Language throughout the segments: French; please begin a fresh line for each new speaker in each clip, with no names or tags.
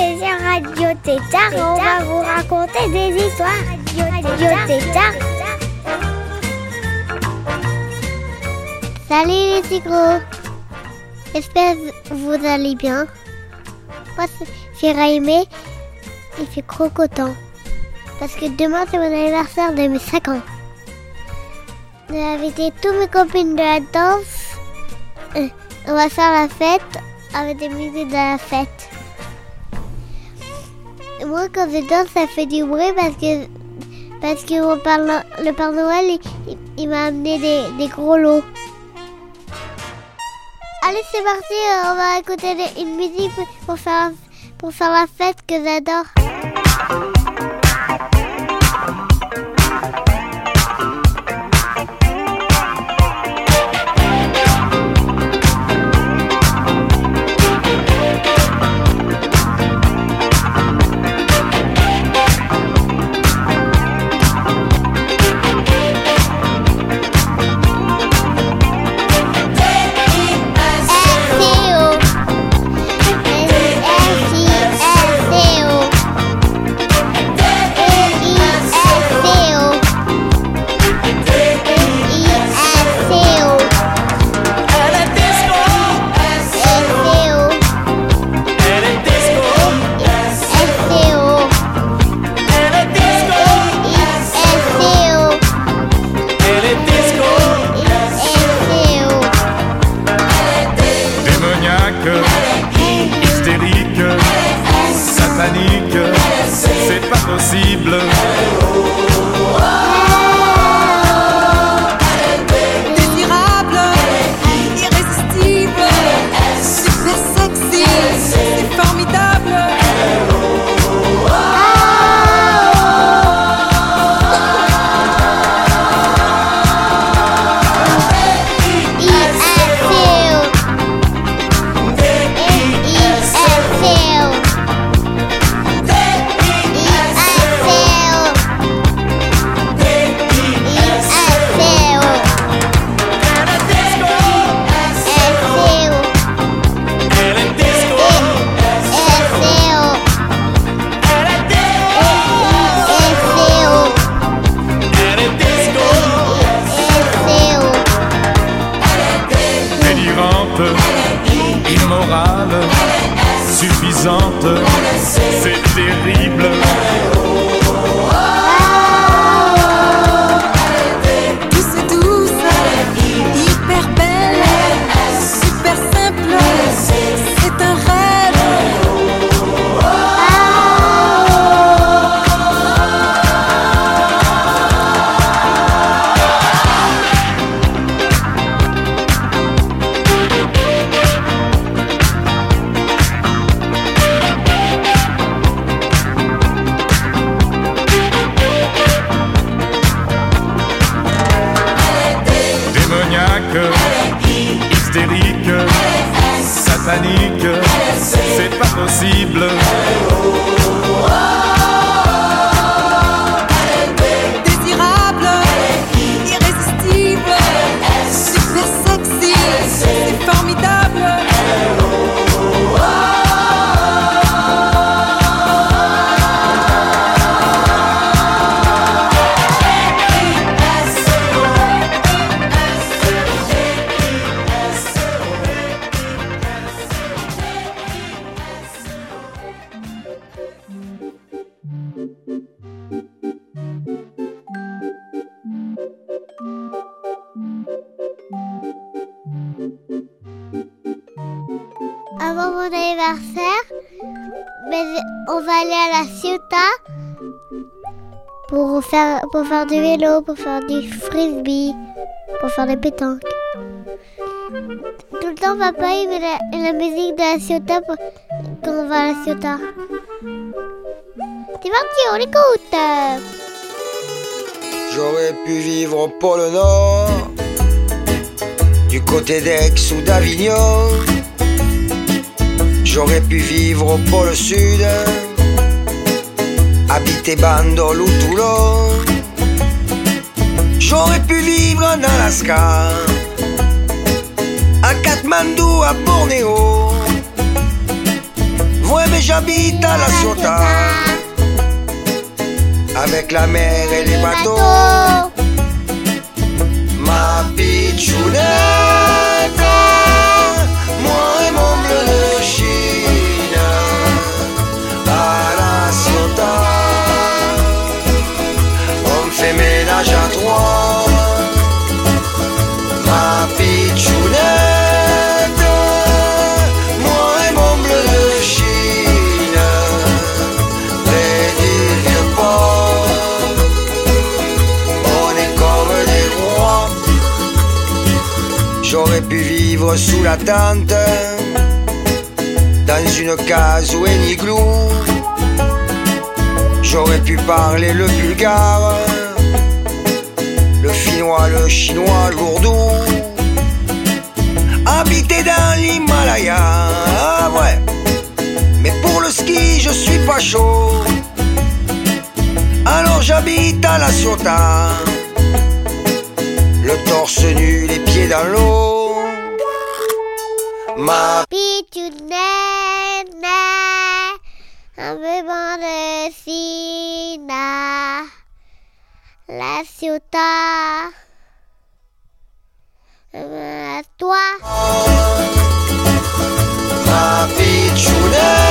Radio Tétard on va vous raconter des histoires. Radio Tétard. Salut les tigres. J'espère que vous allez bien. Moi, c'est Raimé. Il fait trop content. Parce que demain, c'est mon anniversaire de mes 5 ans. J'ai invité tous mes copines de la danse. Euh, On va faire la fête avec des musiques de la fête. Moi, quand je danse, ça fait du bruit parce que, parce que le Père Noël, il, m'a amené des, gros lots. Allez, c'est parti, on va écouter une musique pour faire, pour faire la fête que j'adore.
Hystérique, satanique, c'est pas possible.
Anniversaire, mais on va aller à la Ciotat pour faire, pour faire du vélo, pour faire du frisbee, pour faire des pétanques. Tout le temps, papa, il met la, la musique de la Ciotat quand on va à la Ciotat. C'est parti, on l'écoute.
J'aurais pu vivre au pôle Nord, du côté d'Aix ou d'Avignon. J'aurais pu vivre au pôle Sud, habiter Bandol ou Toulon. J'aurais pu vivre en Alaska, à Katmandou, à Bornéo. Ouais, mais j'habite à La Ciotat, avec la mer et les bateaux. Ma pitchounette, sous la tente, dans une case ou un igloo. J'aurais pu parler le bulgare, le finnois, le chinois, l'ourdou. Habiter dans l'Himalaya, ah ouais. Mais pour le ski, je suis pas chaud. Alors j'habite à La Ciotat, le torse nu, les pieds dans l'eau. Ma
Pitchounette, un bébé de Sina, la Ciotat, à toi.
Ma pitchounette,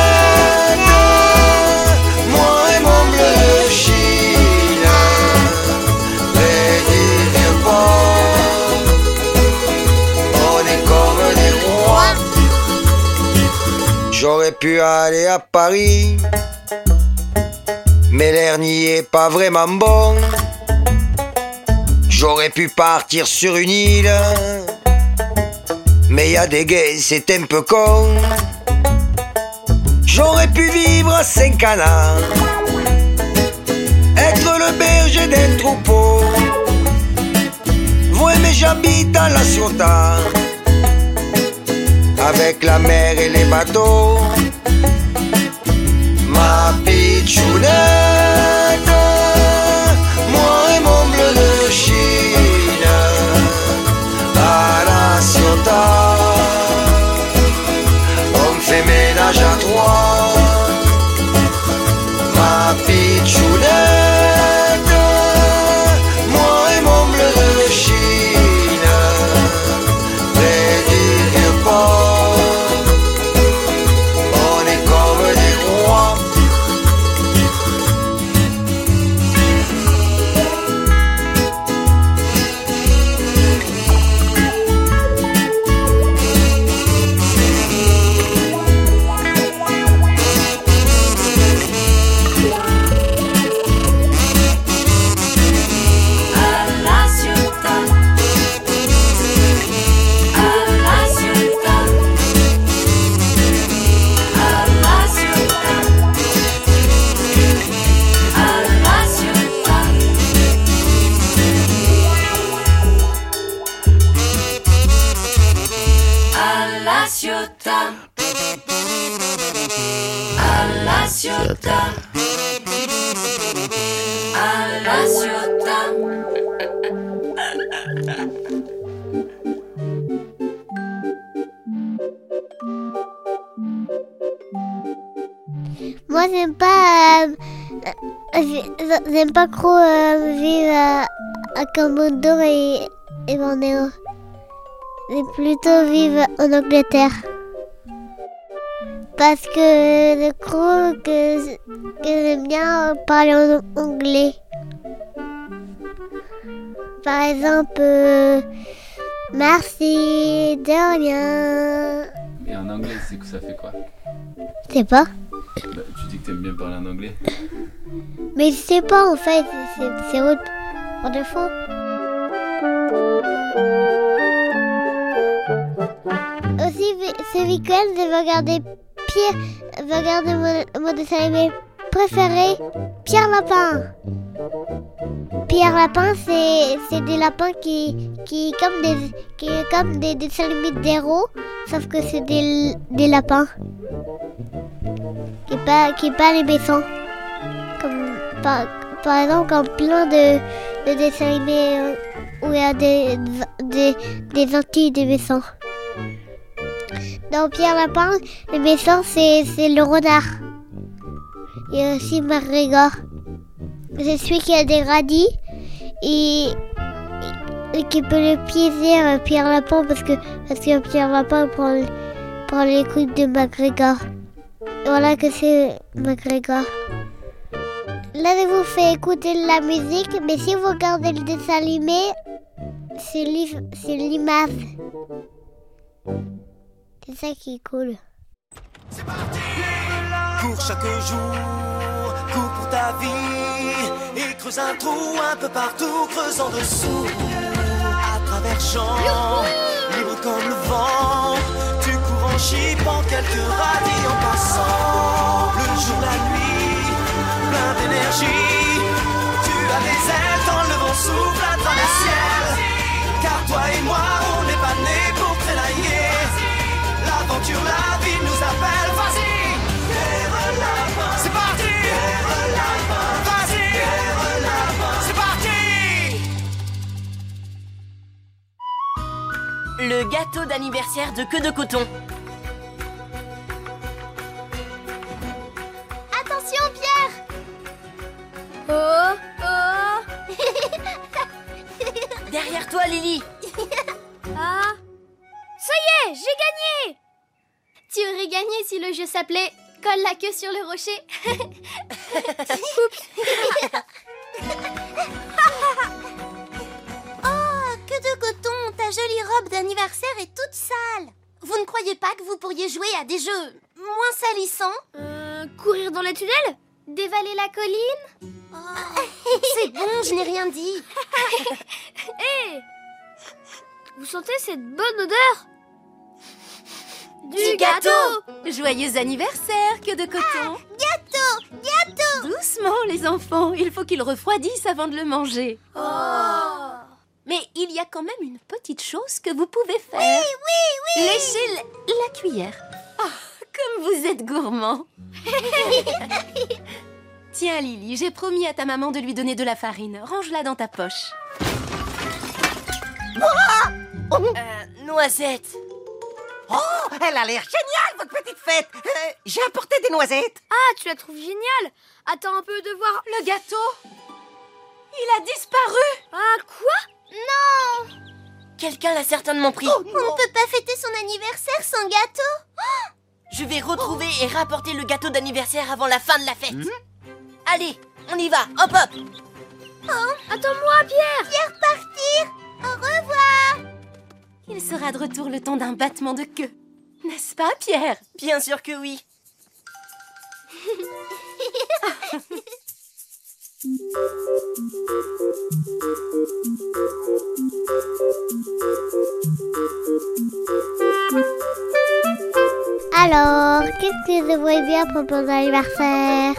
J'aurais pu aller à Paris, mais l'air n'y est pas vraiment bon. J'aurais pu partir sur une île, mais y a des gays, c'est un peu con. J'aurais pu vivre à Saint-Canard, être le berger d'un troupeau. Ouais, mais j'habite à La Ciotat, avec la mer et les bateaux. Ma pitchounette, Moi,
j'aime pas, euh, euh, j'aime pas trop euh, vivre à, à et, et Bornéo. J'aime plutôt vivre en Angleterre. Parce que je crois que, que j'aime bien parler en anglais. Par exemple, euh, merci, de rien.
Et en anglais, c'est que ça fait quoi?
Je sais pas.
Bah, Tu dis que t'aimes bien parler en anglais.
Mais je sais pas en fait, c'est autre par défaut. Aussi, ce week-end, je vais regarder Pierre, vais regarder mon, dessin animé préféré Pierre Lapin. Pierre Lapin, c'est des lapins qui qui comme des qui comme des dessins animés d'héros, sauf que c'est des, des lapins. Qui pas qui pas les méchants. Comme par, par exemple comme plein de, de dessins animés euh, où il y a des des des antilles des méchants. Dans Pierre Lapin, le méchant c'est le renard. A aussi McGregor. C'est celui qui a des radis et, et qui peut le piéger euh, Pierre Lapin parce que, parce que Pierre Lapin prend, prend les coups de McGregor. Voilà que c'est McGregor. Là, je vous fais écouter de la musique, mais si vous regardez le dessin animé, c'est l'image. C'est ça qui est cool.
Cours chaque jour, cours pour ta vie et creuse un trou un peu partout, creuse en dessous. À travers champs, libre comme le vent, tu cours en chipant quelques radis en passant. Le jour, la nuit, plein d'énergie, tu as des ailes quand le vent souffle à travers ciel. Car toi et moi,
Le gâteau d'anniversaire de queue de coton.
Attention, Pierre
Oh, oh
Derrière toi, Lily.
Ah Ça y est, j'ai gagné Tu aurais gagné si le jeu s'appelait Colle la queue sur le rocher.
Oh, Vous ne croyez pas que vous pourriez jouer à des jeux moins salissants
Euh, courir dans les tunnels Dévaler la colline?
C'est bon, je n'ai rien dit.
Hé Vous sentez cette bonne odeur?
Du gâteau
Joyeux anniversaire, que de coton
Gâteau, gâteau.
Doucement, les enfants, il faut qu'ils refroidissent avant de le manger.
Oh.
Mais il y a quand même une petite chose que vous pouvez faire.
Oui, oui, oui.
Léchez l- la cuillère. Ah, comme vous êtes gourmand. Tiens, Lily, j'ai promis à ta maman de lui donner de la farine. Range-la dans ta poche.
Euh, noisette.
Oh, elle a l'air géniale, votre petite fête Euh, J'ai apporté des noisettes
Ah, tu la trouves géniale Attends un peu de voir...
Le gâteau Il a disparu
Ah, quoi?
Quelqu'un l'a certainement pris.
On ne peut pas fêter son anniversaire sans gâteau.
Je vais retrouver et rapporter le gâteau d'anniversaire avant la fin de la fête. Allez, on y va. Hop hop.
Attends-moi, Pierre
Pierre partir. Au revoir.
Il sera de retour le temps d'un battement de queue. N'est-ce pas, Pierre?
Bien sûr que oui.
Alors, qu'est-ce que je devrais bien pour mon anniversaire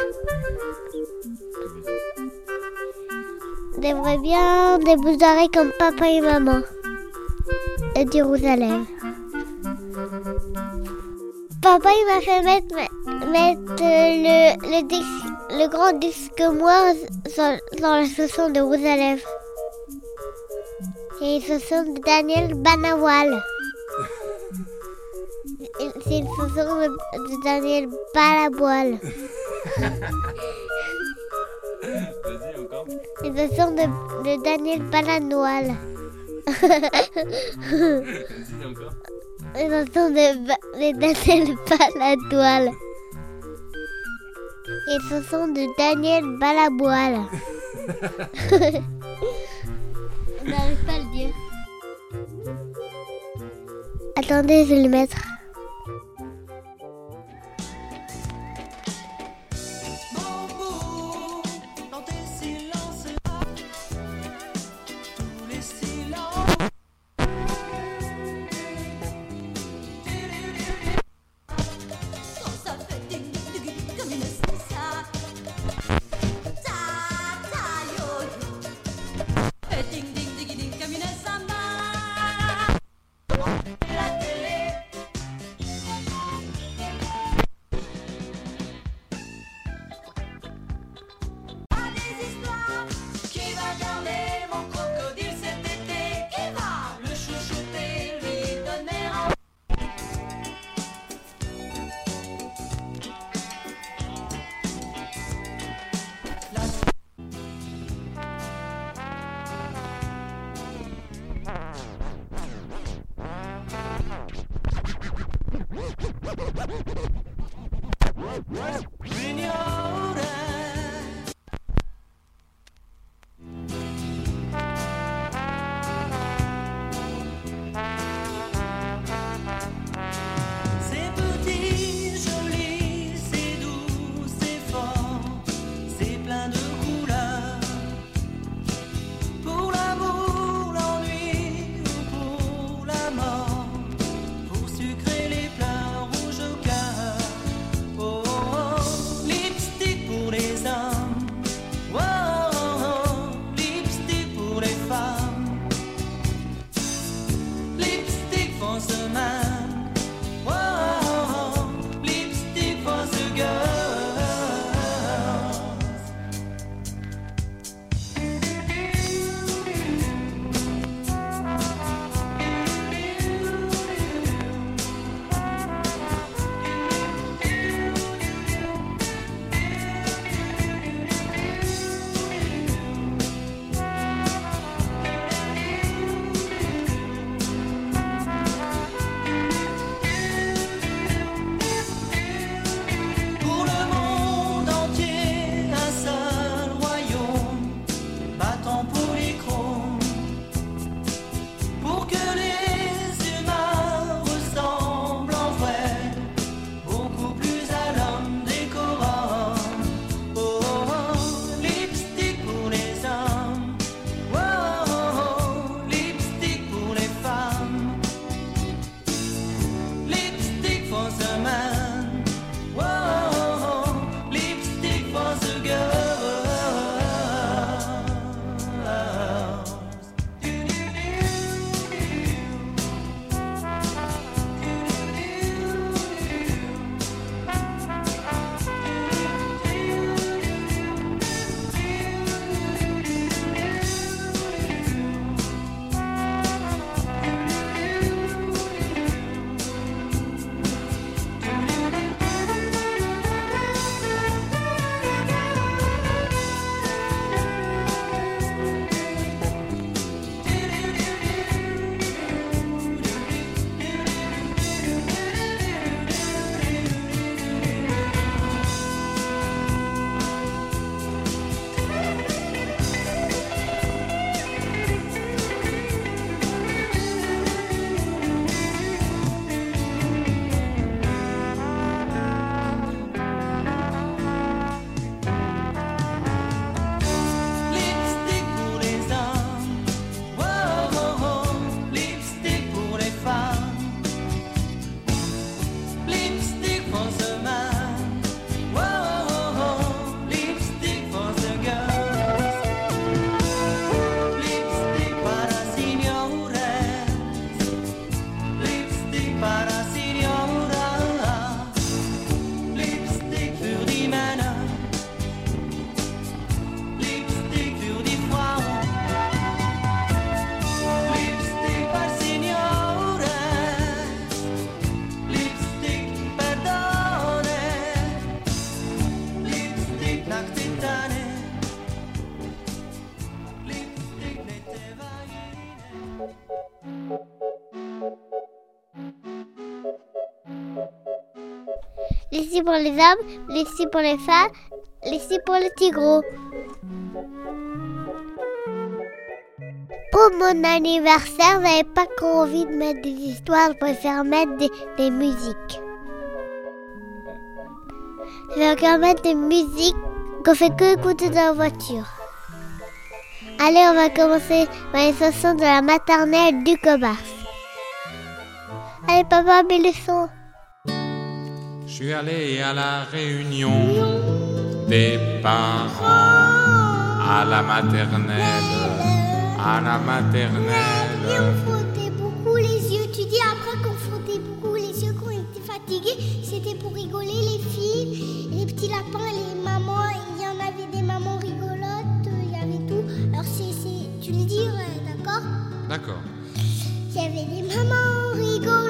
J'aimerais bien des d'oreilles comme papa et maman. Et du rouge à lèvres. Papa, il m'a fait mettre, le, le, le grand disque noir dans, la chanson de rouge à lèvres. Et une chanson de Daniel Banawal. C'est une chanson de, Daniel Balaboil.
Vas-y, encore.
Une chanson de, de Daniel Balanoil.
Vas-y, encore.
Une chanson de, Daniel Baladoil. Et une chanson de Daniel Balaboil. On n'arrive pas à le dire. Attendez, je vais le mettre. Pour les hommes, ici pour les femmes, ici pour les tigres. Pour mon anniversaire, j'avais pas trop envie de mettre des histoires, je préfère mettre des, des musiques. Je vais encore mettre des musiques qu'on fait que écouter dans la voiture. Allez, on va commencer par les chansons de la maternelle du commerce. Allez, papa, mets le son.
Je suis allé à la réunion des parents à la maternelle, à la maternelle.
on frottait beaucoup les yeux. Tu dis après qu'on frottait beaucoup les yeux, qu'on était fatigués. C'était pour rigoler les filles, les petits lapins, les mamans. Il y en avait des mamans rigolotes, il y avait tout. Alors c'est, tu le dis, ouais, d'accord?
D'accord.
Il y avait des mamans rigolotes.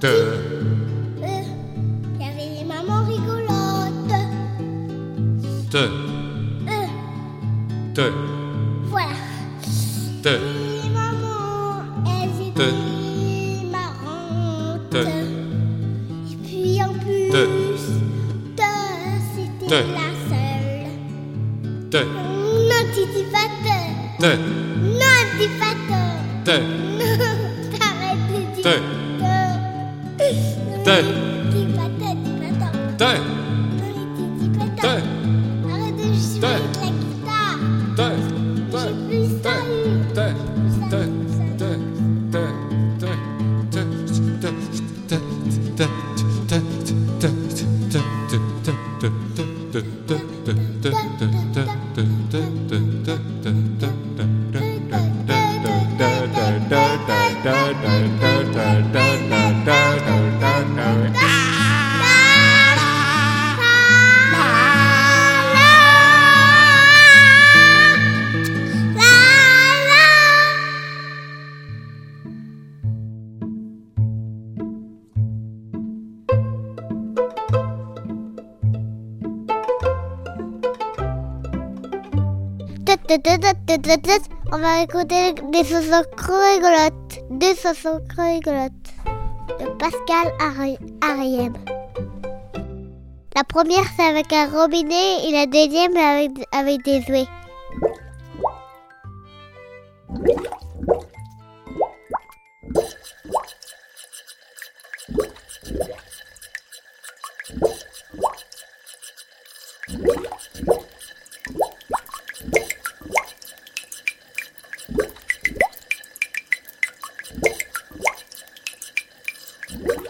Te, te,
Euh,
te,
voilà.
te,
Les mamans, elles étaient
Te.
marrantes.
te,
Et puis en plus,
Te.
te, c'était la seule.
te,
Non, tu dis pas te.
te,
Non, dis pas te.
te,
On va écouter des chansons trop rigolotes. Deux chansons trop rigolotes. De Pascal Ari- Ariem. La première, c'est avec un robinet et la deuxième, avec, avec des jouets. What?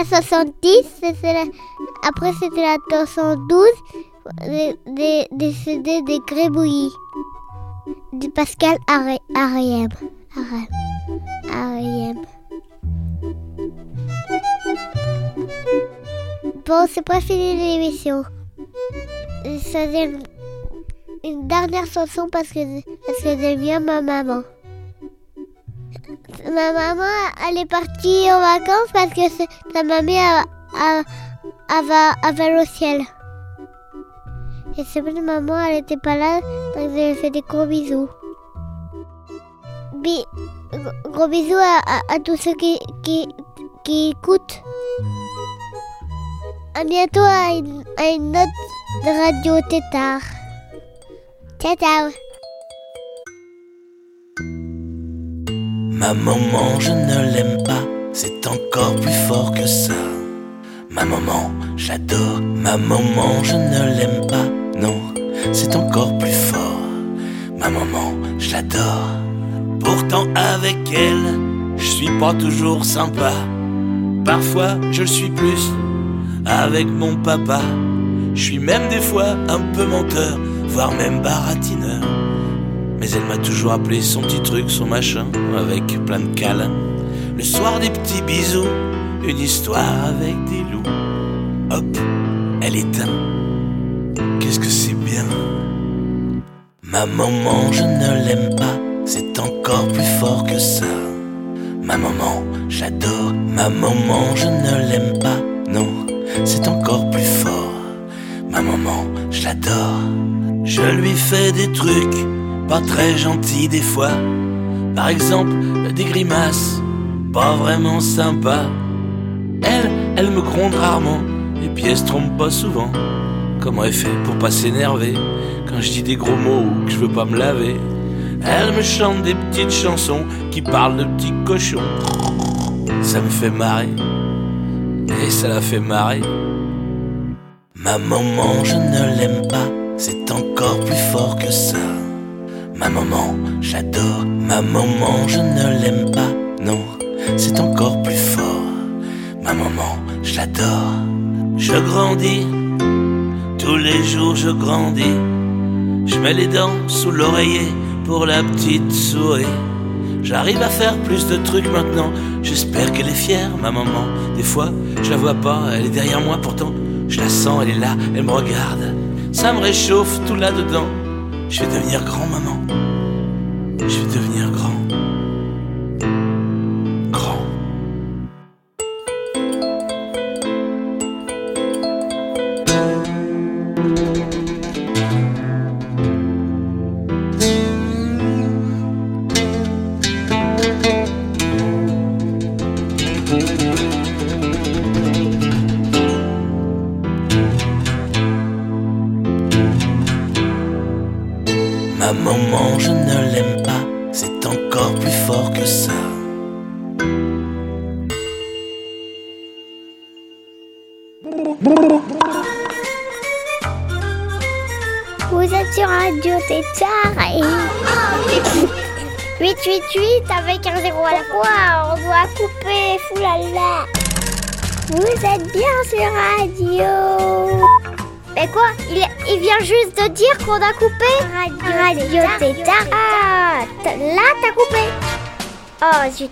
la 70, c'était la- après c'était la 212, des, des, des CD des Grébouillis, de Pascal Ari- Ariem. Ariem. Ariem. Bon, c'est pas fini l'émission. C'est une, une dernière chanson parce que, parce que j'aime bien ma maman. Ma maman, elle est partie en vacances parce que sa mamie a, a, a, va, a au ciel. Et c'est vrai, maman, elle était pas là, donc je lui fais des gros bisous. Bi- gros- bisous à tous ceux qui, qui, qui écoutent. À bientôt à une, à une autre radio tétard. Ciao, ciao.
Ma maman, je ne l'aime pas, c'est encore plus fort que ça. Ma maman, j'adore. Ma maman, je ne l'aime pas, non, c'est encore plus fort. Ma maman, je l'adore. Pourtant, avec elle, je suis pas toujours sympa. Parfois, je le suis plus avec mon papa. Je suis même des fois un peu menteur, voire même baratineur. Elle m'a toujours appelé son petit truc, son machin, avec plein de câlins. Le soir des petits bisous, une histoire avec des loups. Hop, elle éteint. Qu'est-ce que c'est bien? Ma maman, je ne l'aime pas, c'est encore plus fort que ça. Ma maman, j'adore. Ma maman, je ne l'aime pas, non, c'est encore plus fort. Ma maman, je l'adore. Je lui fais des trucs pas très gentils des fois. Par exemple, des grimaces pas vraiment sympas. Elle, elle me gronde rarement et puis elle se trompe pas souvent. Comment elle fait pour pas s'énerver quand je dis des gros mots ou que je veux pas me laver? Elle me chante des petites chansons qui parlent de petits cochons. Ça me fait marrer et ça la fait marrer. Ma maman, je ne l'aime pas, c'est encore plus fort que ça. Ma maman, j'adore. Ma maman, je ne l'aime pas, non, c'est encore plus fort. Ma maman, je l'adore. Je grandis Tous les jours je grandis. Je mets les dents sous l'oreiller pour la petite souris. J'arrive à faire plus de trucs maintenant. J'espère qu'elle est fière, ma maman. Des fois, je la vois pas, elle est derrière moi pourtant. Je la sens, elle est là, elle me regarde. Ça me réchauffe tout là-dedans. Je vais devenir grand, maman. Je vais devenir. Grand.
Juste de dire qu'on a coupé Radio, Radio Tétard. Ah, là t'as coupé. Oh zut.